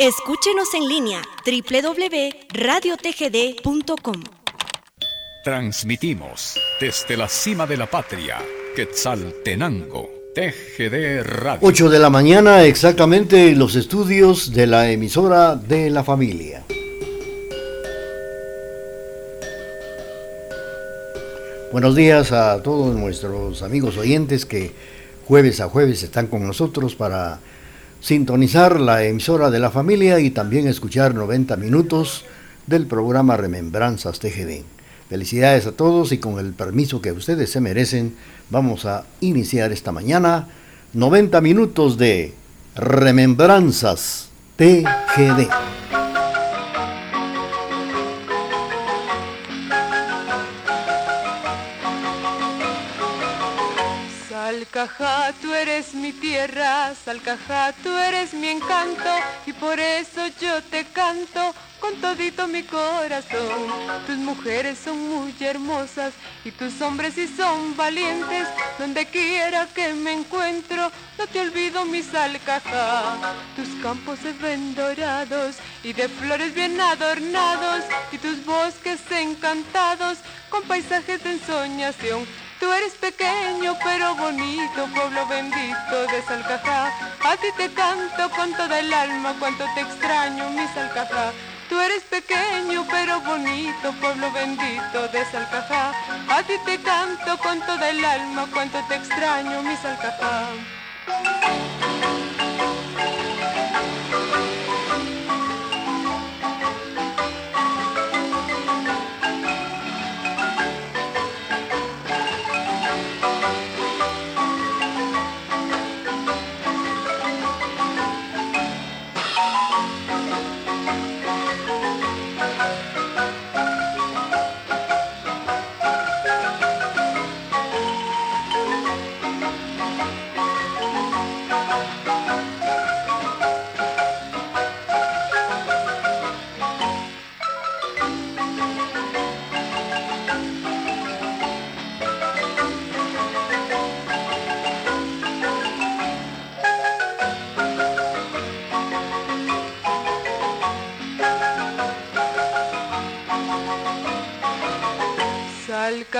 Escúchenos en línea www.radiotgd.com. Transmitimos desde la cima de la patria, Quetzaltenango, TGD Radio. 8 de la mañana, exactamente los estudios de la emisora de la familia. Buenos días a todos nuestros amigos oyentes que jueves a jueves están con nosotros para sintonizar la emisora de la familia y también escuchar 90 minutos del programa Remembranzas TGD. Felicidades a todos y con el permiso que ustedes se merecen, vamos a iniciar esta mañana 90 minutos de Remembranzas TGD. Salcajá, tú eres mi tierra, Salcajá, tú eres mi encanto y por eso yo te canto con todito mi corazón. Tus mujeres son muy hermosas y tus hombres sí son valientes. Donde quiera que me encuentro, no te olvido mi Salcajá. Tus campos se ven dorados y de flores bien adornados y tus bosques encantados con paisajes de ensoñación. Tú eres pequeño pero bonito, pueblo bendito de Salcajá. A ti te canto con toda el alma, cuánto te extraño, mi Salcajá. Tú eres pequeño pero bonito, pueblo bendito de Salcajá. A ti te canto con toda el alma, cuánto te extraño, mi Salcajá.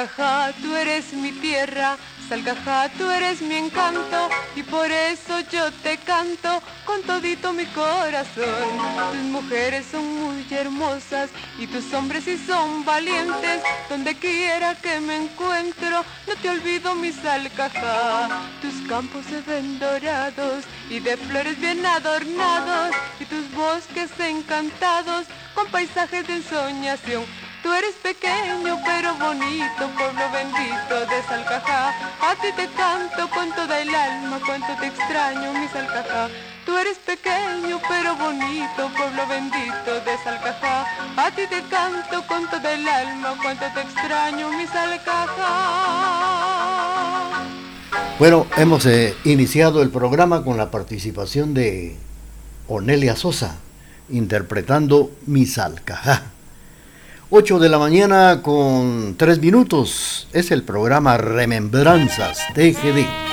Salcajá, tú eres mi tierra, Salcajá, tú eres mi encanto y por eso yo te canto con todito mi corazón. Tus mujeres son muy hermosas y tus hombres sí son valientes. Donde quiera que me encuentro, no te olvido mi Salcajá. Tus campos se ven dorados y de flores bien adornados y tus bosques encantados con paisajes de ensoñación. Tú eres pequeño pero bonito, pueblo bendito de Salcajá. A ti te canto con toda el alma, cuánto te extraño, mi Salcajá. Tú eres pequeño pero bonito, pueblo bendito de Salcajá. A ti te canto con toda el alma, cuánto te extraño, mi Salcajá. Bueno, hemos eh, iniciado el programa con la participación de Onelia Sosa, interpretando Mi Salcajá. 8 de la mañana con 3 minutos. Es el programa Remembranzas TGD.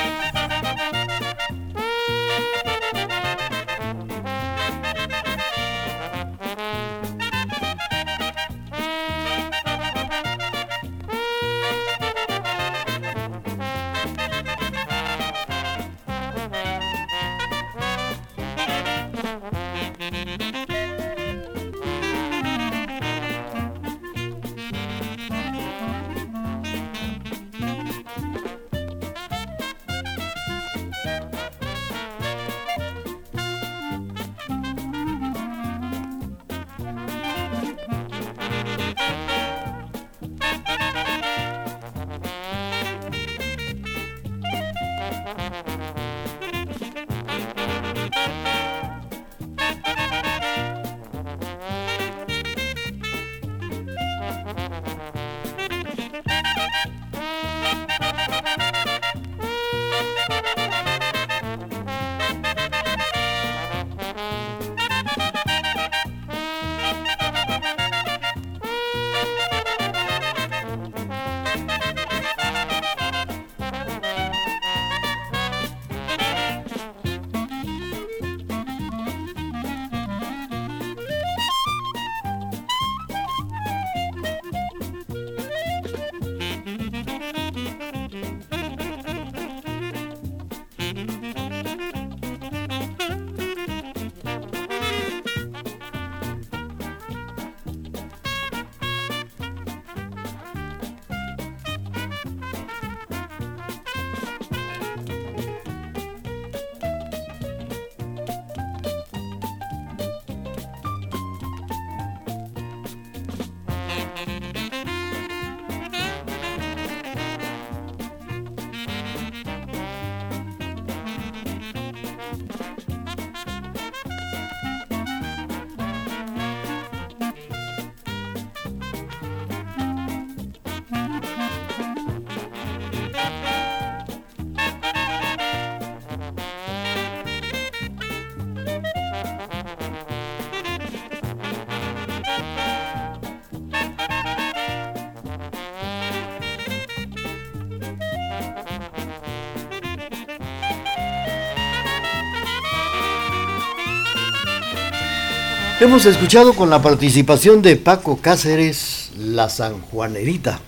Hemos escuchado con la participación de Paco Cáceres La Sanjuanerita.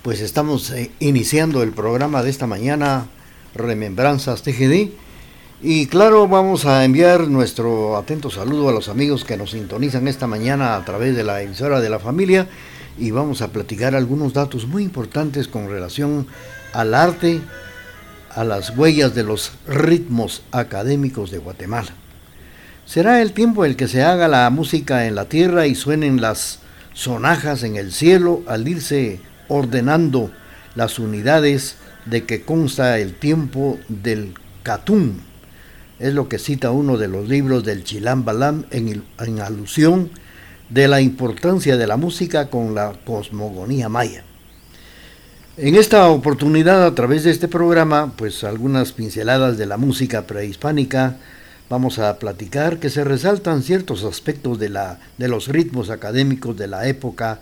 Pues estamos eh, iniciando el programa de esta mañana, Remembranzas TGD. Y claro, vamos a enviar nuestro atento saludo a los amigos que nos sintonizan esta mañana a través de la emisora de la familia y vamos a platicar algunos datos muy importantes con relación al arte, a las huellas de los ritmos académicos de Guatemala. Será el tiempo el que se haga la música en la tierra y suenen las sonajas en el cielo al irse ordenando las unidades de que consta el tiempo del Catún. Es lo que cita uno de los libros del Chilán en, en alusión de la importancia de la música con la cosmogonía maya. En esta oportunidad, a través de este programa, pues algunas pinceladas de la música prehispánica, vamos a platicar que se resaltan ciertos aspectos de, la, de los ritmos académicos de la época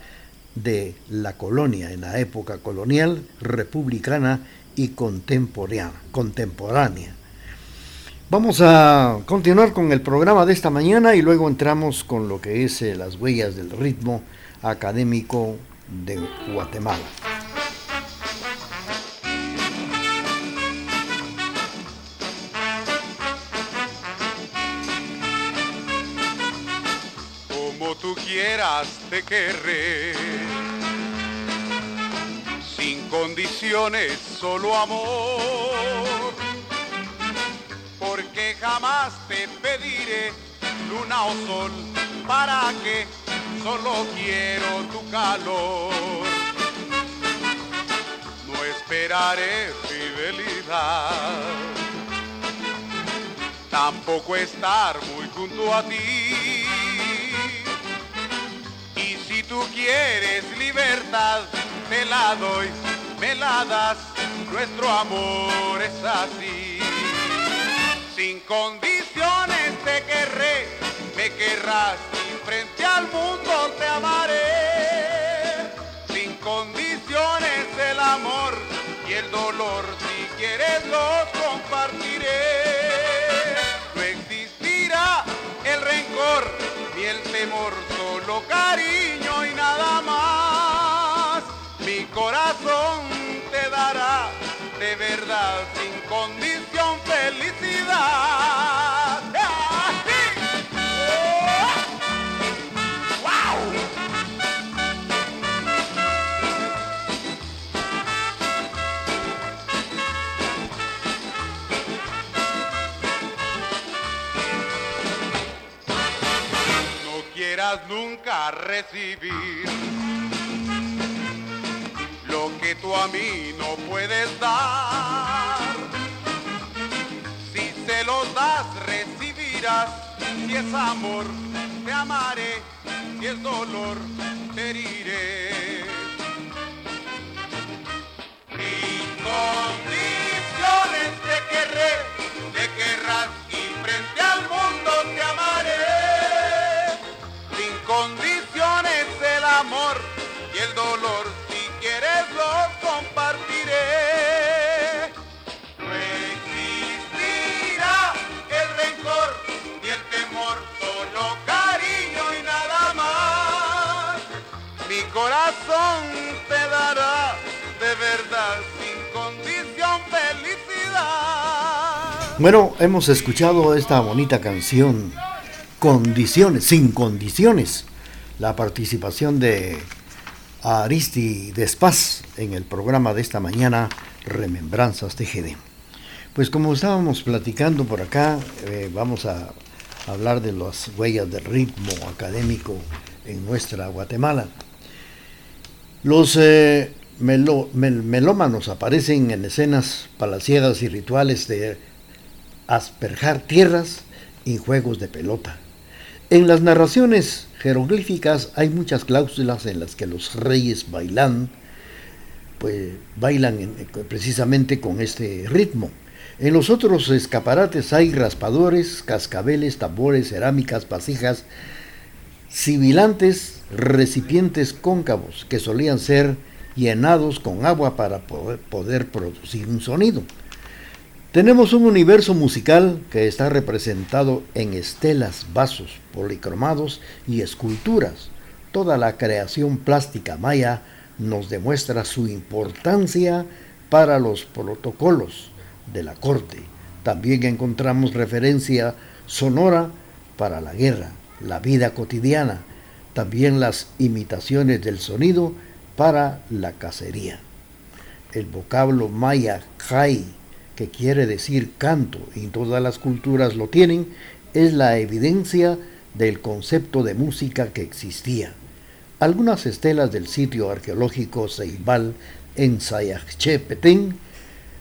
de la colonia, en la época colonial, republicana y contemporánea. Vamos a continuar con el programa de esta mañana y luego entramos con lo que es eh, las huellas del ritmo académico de Guatemala. Te querré. Sin condiciones, solo amor. Porque jamás te pediré luna o sol, para que solo quiero tu calor. No esperaré fidelidad, tampoco estar muy junto a ti tú quieres libertad, te la doy, me la das, nuestro amor es así. Sin condiciones te querré, me querrás y frente al mundo te amaré. Sin condiciones el amor y el dolor, si quieres los compartiré. No existirá el rencor ni el temor, solo cariño de verdad sin condición felicidad. nunca recibir lo que tú a mí no puedes dar. Si se lo das, recibirás. Si es amor, te amaré. Si es dolor, te heriré. Sin condiciones te querré, te querrás corazón te dará de verdad sin condición felicidad. Bueno, hemos escuchado esta bonita canción condiciones, sin condiciones, la participación de Aristi Despaz en el programa de esta mañana, Remembranzas TGD. Pues como estábamos platicando por acá, eh, vamos a hablar de las huellas del ritmo académico en nuestra Guatemala. Los eh, melómanos aparecen en escenas palaciegas y rituales de asperjar tierras y juegos de pelota. En las narraciones jeroglíficas hay muchas cláusulas en las que los reyes bailan, pues bailan precisamente con este ritmo. En los otros escaparates hay raspadores, cascabeles, tambores, cerámicas, vasijas, sibilantes, recipientes cóncavos que solían ser llenados con agua para poder, producir un sonido. Tenemos un universo musical que está representado en estelas, vasos, policromados y esculturas. Toda la creación plástica maya nos demuestra su importancia para los protocolos de la corte. También encontramos referencia sonora para la guerra, la vida cotidiana, también las imitaciones del sonido para la cacería. El vocablo maya jai que quiere decir canto, y todas las culturas lo tienen, es la evidencia del concepto de música que existía. Algunas estelas del sitio arqueológico Ceibal en Sayachche, Petén,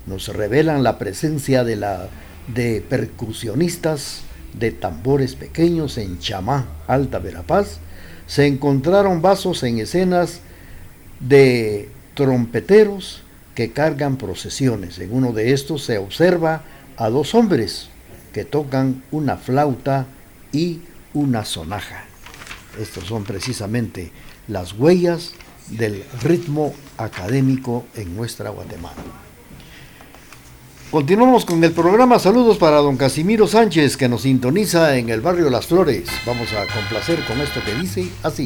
nos revelan la presencia de, la, de percusionistas de tambores pequeños en Chamá, Alta Verapaz. Se encontraron vasos en escenas de trompeteros que cargan procesiones. En uno de estos se observa a dos hombres que tocan una flauta y una sonaja. Estos son precisamente las huellas del ritmo académico en nuestra Guatemala. Continuamos con el programa. Saludos para don Casimiro Sánchez que nos sintoniza en el barrio Las Flores. Vamos a complacer con esto que dice así.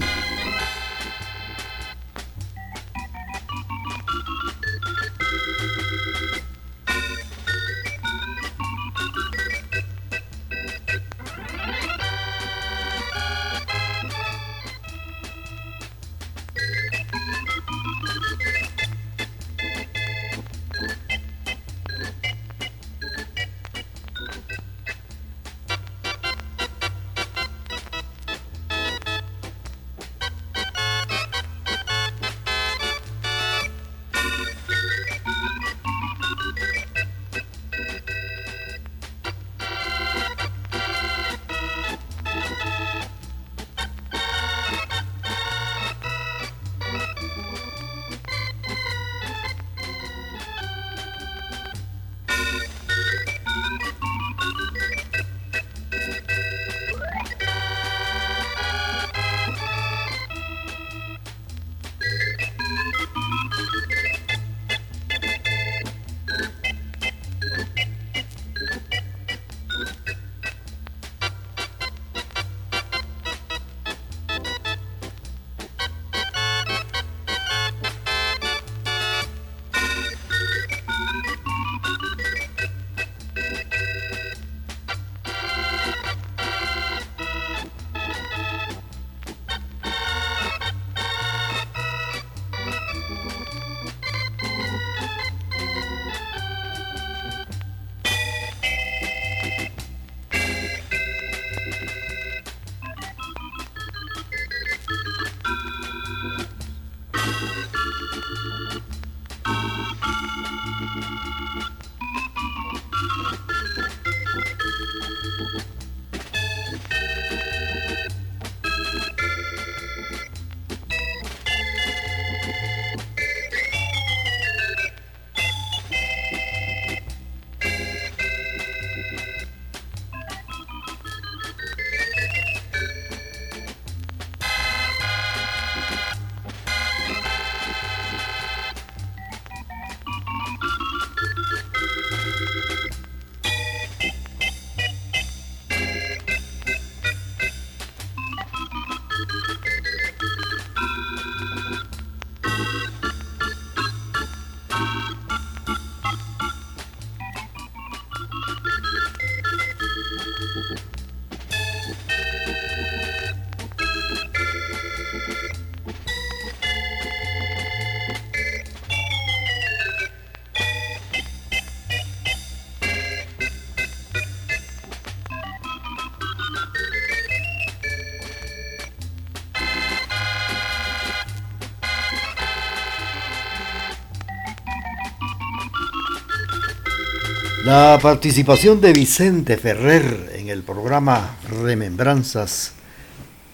La participación de Vicente Ferrer en el programa Remembranzas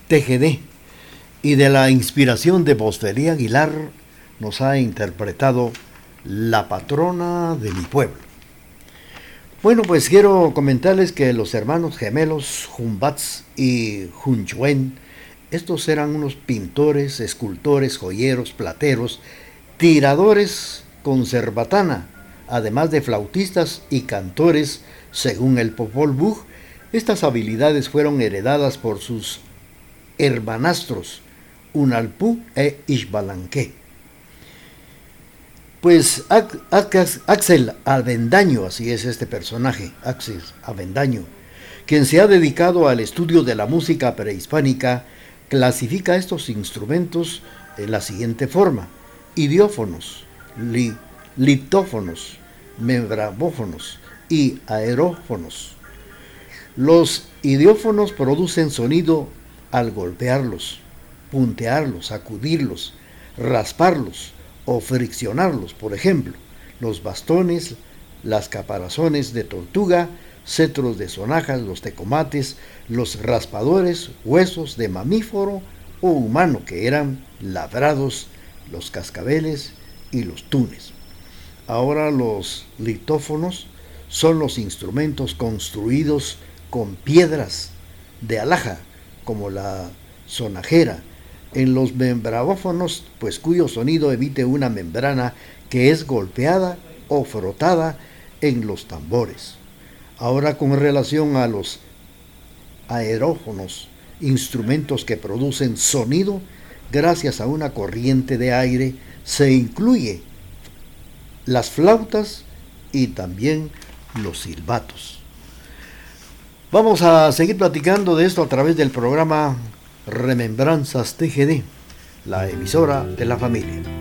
TGD y de la inspiración de Postería Aguilar nos ha interpretado La patrona de mi pueblo. Bueno, pues quiero comentarles que los hermanos gemelos Jumbats y Junchuen, estos eran unos pintores, escultores, joyeros, plateros, tiradores con cerbatana además de flautistas y cantores, según el Popol Vuh, estas habilidades fueron heredadas por sus hermanastros, Unalpú e Ishbalanque. Pues Axel Avendaño, así es este personaje, Axel Avendaño, quien se ha dedicado al estudio de la música prehispánica, clasifica estos instrumentos en la siguiente forma: idiófonos, litófonos, membrabófonos y aerófonos. Los idiófonos producen sonido al golpearlos, puntearlos, sacudirlos, rasparlos, o friccionarlos, por ejemplo, los bastones, las caparazones de tortuga, cetros de sonajas, los tecomates, los raspadores, huesos de mamífero o humano que eran labrados, los cascabeles y los tunes. Ahora los litófonos son los instrumentos construidos con piedras de alhaja, como la sonajera, en los membrabófonos, pues cuyo sonido emite una membrana que es golpeada o frotada en los tambores. Ahora con relación a los aerófonos, instrumentos que producen sonido gracias a una corriente de aire, se incluye las flautas y también los silbatos. Vamos a seguir platicando de esto a través del programa Remembranzas TGD, la emisora de la familia.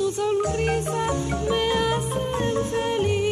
Tu sonrisa me hacen feliz.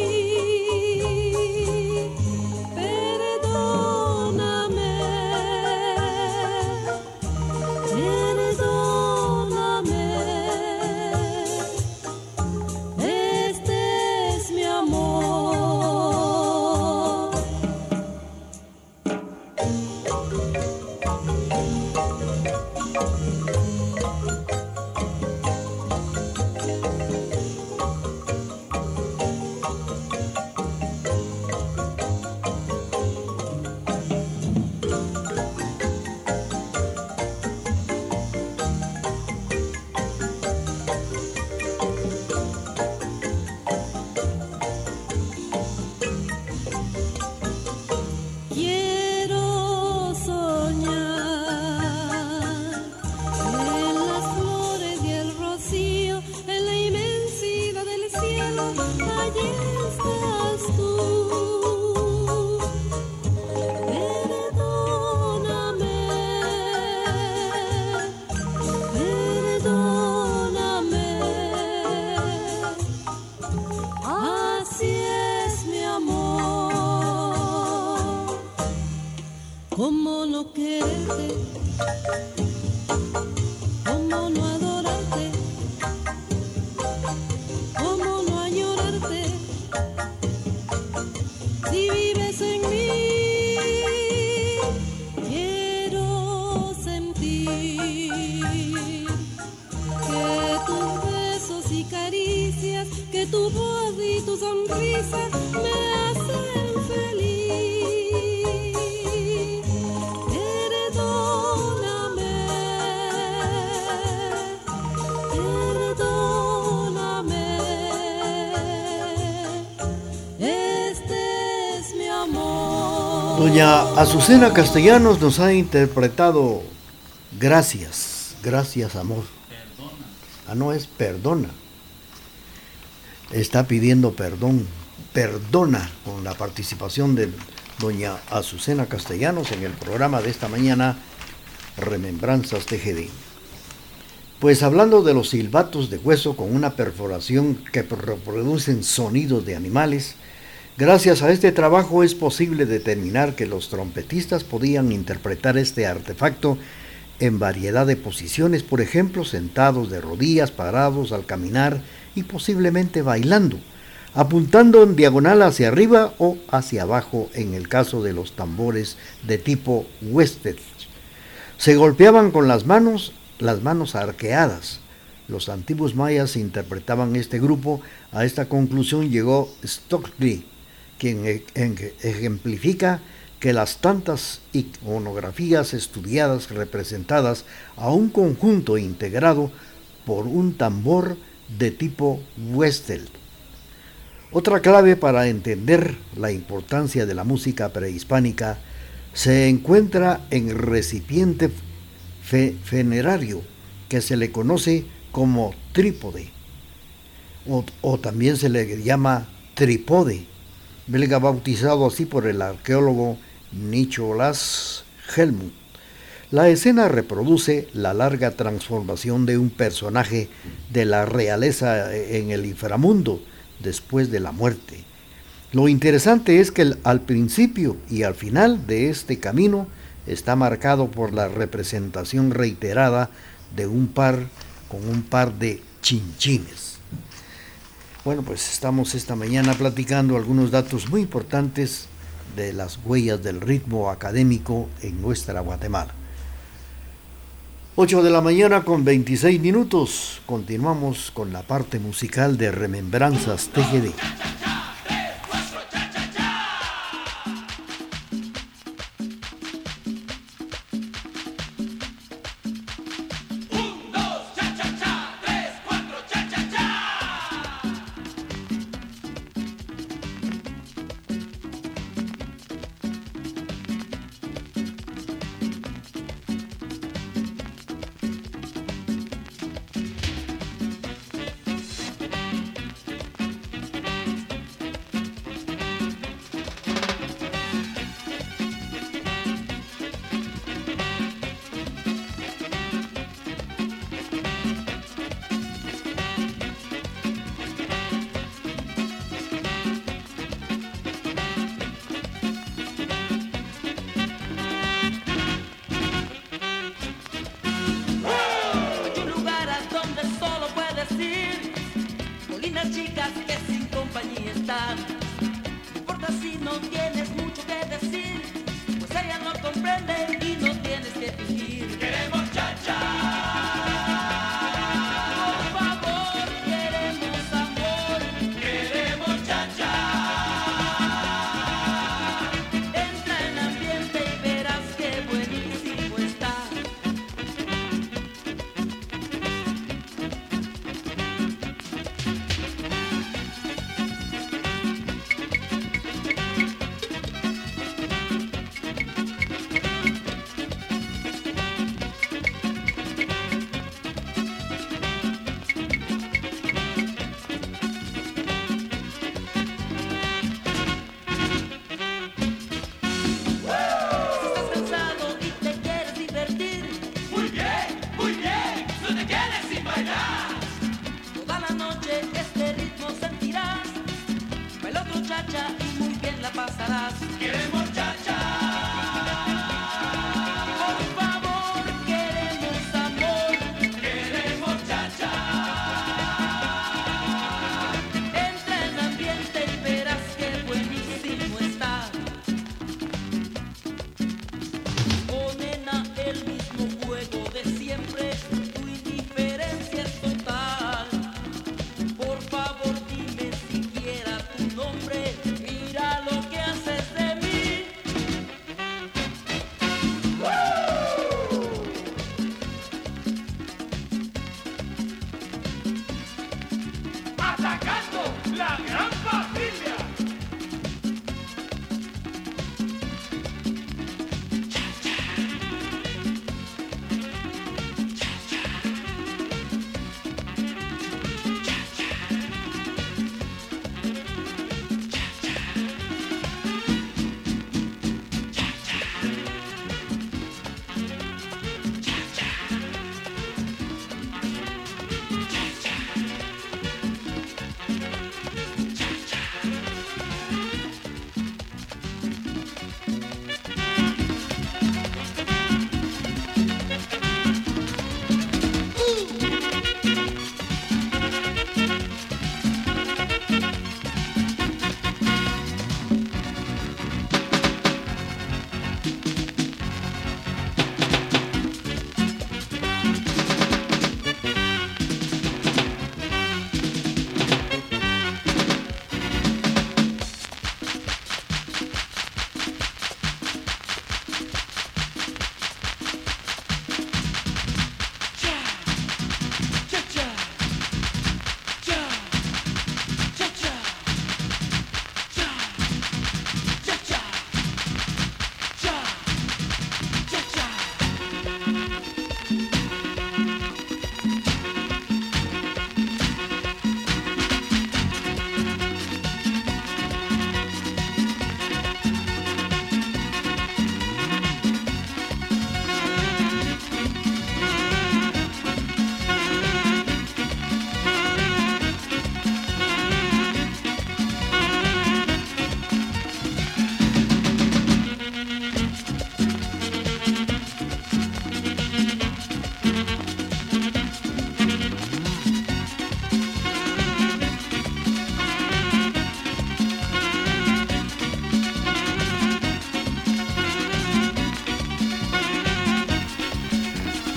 Azucena Castellanos nos ha interpretado Gracias, gracias amor. Ah, no es perdona. Está pidiendo perdón. Perdona con la participación de doña Azucena Castellanos en el programa de esta mañana, Remembranzas TGD. Pues hablando de los silbatos de hueso con una perforación que reproducen sonidos de animales, gracias a este trabajo es posible determinar que los trompetistas podían interpretar este artefacto en variedad de posiciones, por ejemplo, sentados de rodillas, parados al caminar y posiblemente bailando, apuntando en diagonal hacia arriba o hacia abajo en el caso de los tambores de tipo Wested. Se golpeaban con las manos, las manos arqueadas. Los antiguos mayas interpretaban este grupo. A esta conclusión llegó Stockley, quien e- ejemplifica que las tantas iconografías estudiadas representadas a un conjunto integrado por un tambor de tipo Westel. Otra clave para entender la importancia de la música prehispánica se encuentra en el recipiente fe- funerario que se le conoce como trípode o, también se le llama tripode, belga bautizado así por el arqueólogo Nicholas Helmut. La escena reproduce la larga transformación de un personaje de la realeza en el inframundo después de la muerte. Lo interesante es que al principio y al final de este camino está marcado por la representación reiterada de un par con un par de chinchines. Bueno, pues estamos esta mañana platicando algunos datos muy importantes de las huellas del ritmo académico en nuestra Guatemala. 8 de la mañana con 26 minutos. Continuamos con la parte musical de Remembranzas TGD.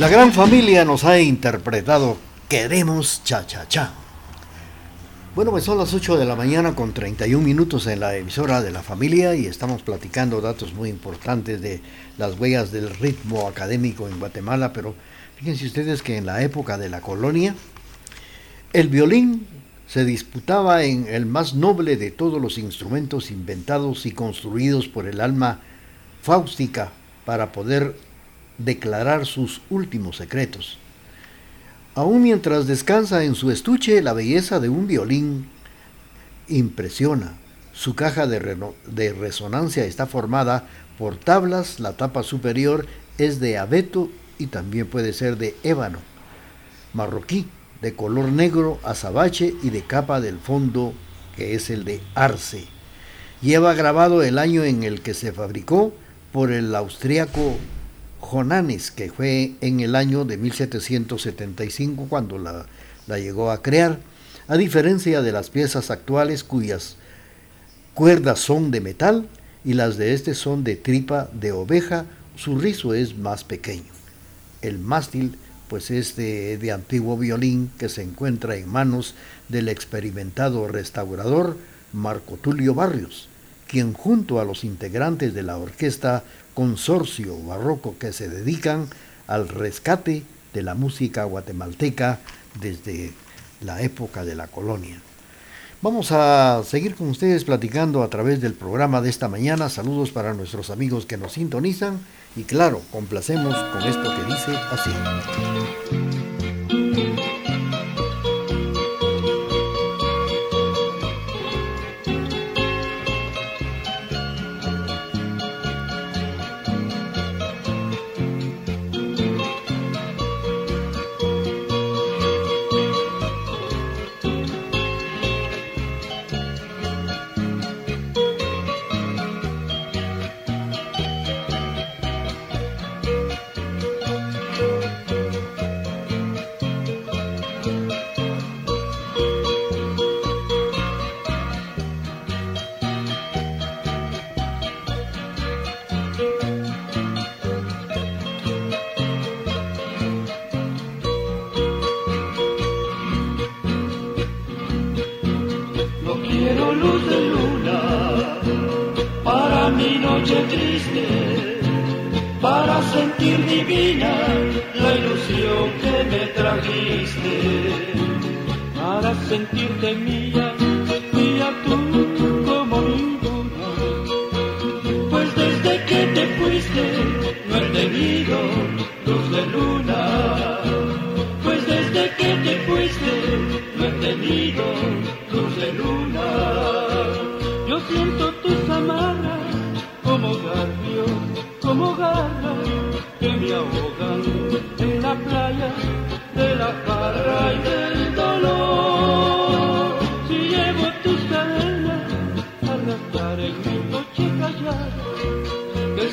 La gran familia nos ha interpretado Queremos Cha Cha Cha. Bueno, pues son las 8 de la mañana con 31 minutos en la emisora de la familia y estamos platicando datos muy importantes de las huellas del ritmo académico en Guatemala, pero fíjense ustedes que en la época de la colonia, el violín se disputaba en el más noble de todos los instrumentos inventados y construidos por el alma fáustica para poder declarar sus últimos secretos. Aún mientras descansa en su estuche, la belleza de un violín impresiona. Su caja de, de resonancia está formada por tablas, la tapa superior es de abeto y también puede ser de ébano, marroquí, de color negro, azabache y de capa del fondo que es el de arce. Lleva grabado el año en el que se fabricó por el austriaco Jonanes, que fue en el año de 1775 cuando la, la llegó a crear, a diferencia de las piezas actuales cuyas cuerdas son de metal y las de este son de tripa de oveja, su rizo es más pequeño. El mástil pues es de, de antiguo violín que se encuentra en manos del experimentado restaurador Marco Tulio Barrios, quien junto a los integrantes de la orquesta Consorcio Barroco que se dedican al rescate de la música guatemalteca desde la época de la colonia. Vamos a seguir con ustedes platicando a través del programa de esta mañana. Saludos para nuestros amigos que nos sintonizan y claro, complacemos con esto que dice así.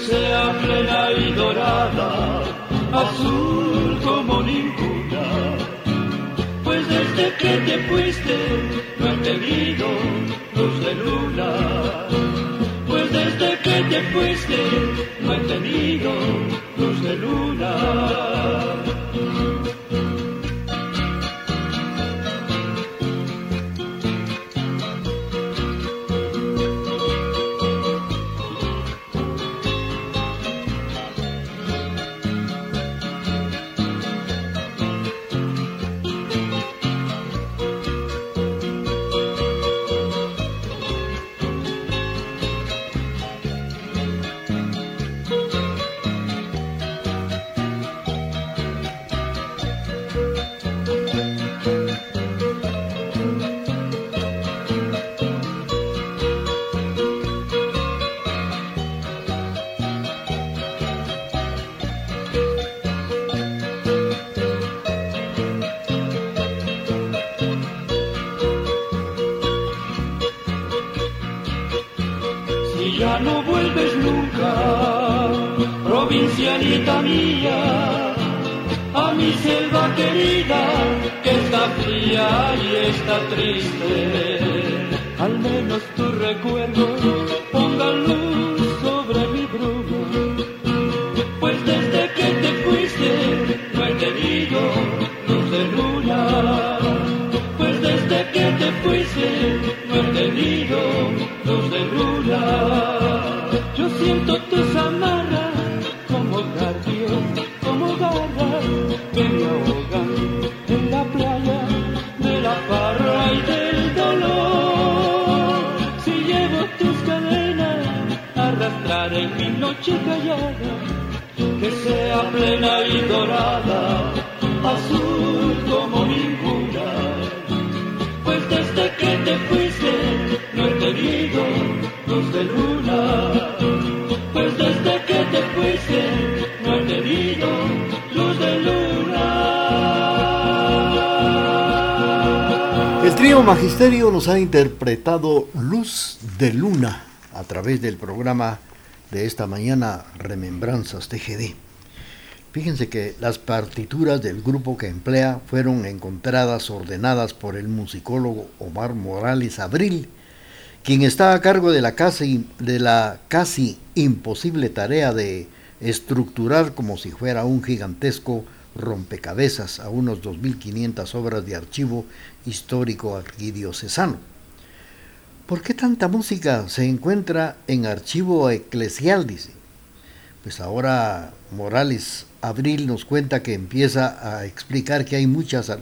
Sea plena y dorada, azul como ninguna. Pues desde que te fuiste no he tenido luz de luna. Pues desde que te fuiste no he tenido luz de luna. ancianita mía, a mi selva querida, que está fría y está triste. Al menos tu recuerdo ponga luz sobre mi bruma, pues desde que te fuiste no he tenido luz de luna, pues desde que te fuiste no he tenido luz de luna. Yo siento sea plena y dorada, azul como ninguna. Pues desde que te fuiste no he tenido luz de luna. Pues desde que te fuiste no he tenido luz de luna. El trío Magisterio nos ha interpretado Luz de Luna a través del programa de esta mañana Remembranzas TGD. Fíjense que las partituras del grupo que emplea fueron encontradas ordenadas por el musicólogo Omar Morales Abril, quien está a cargo de la casi, de la casi imposible tarea de estructurar como si fuera un gigantesco rompecabezas a unos 2.500 obras de archivo histórico arquidiocesano. ¿Por qué tanta música se encuentra en archivo eclesial? Dice. Pues ahora Morales Abril nos cuenta que empieza a explicar que hay muchas,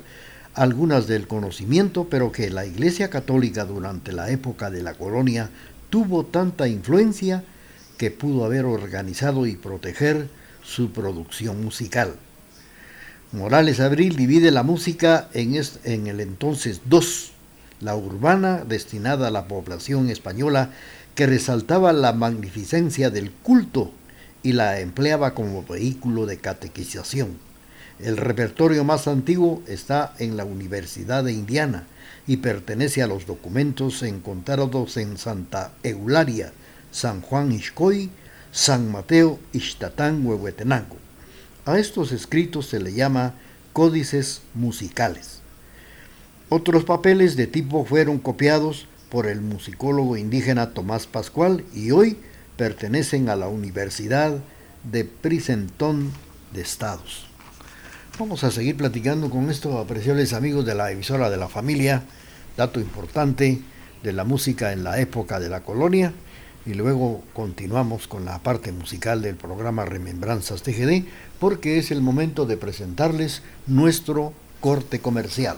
algunas del conocimiento, pero que la Iglesia Católica durante la época de la colonia tuvo tanta influencia que pudo haber organizado y proteger su producción musical. Morales Abril divide la música en, en el entonces dos, la urbana destinada a la población española que resaltaba la magnificencia del culto y la empleaba como vehículo de catequización. El repertorio más antiguo está en la Universidad de Indiana y pertenece a los documentos encontrados en Santa Eularia, San Juan Ixcoy, San Mateo, Ixtatán, Huehuetenango. A estos escritos se le llama códices musicales. Otros papeles de tipo fueron copiados por el musicólogo indígena Tomás Pascual y hoy pertenecen a la Universidad de Princeton de Estados. Vamos a seguir platicando con estos apreciables amigos de la emisora de la familia, dato importante de la música en la época de la colonia, y luego continuamos con la parte musical del programa Remembranzas TGD, porque es el momento de presentarles nuestro corte comercial.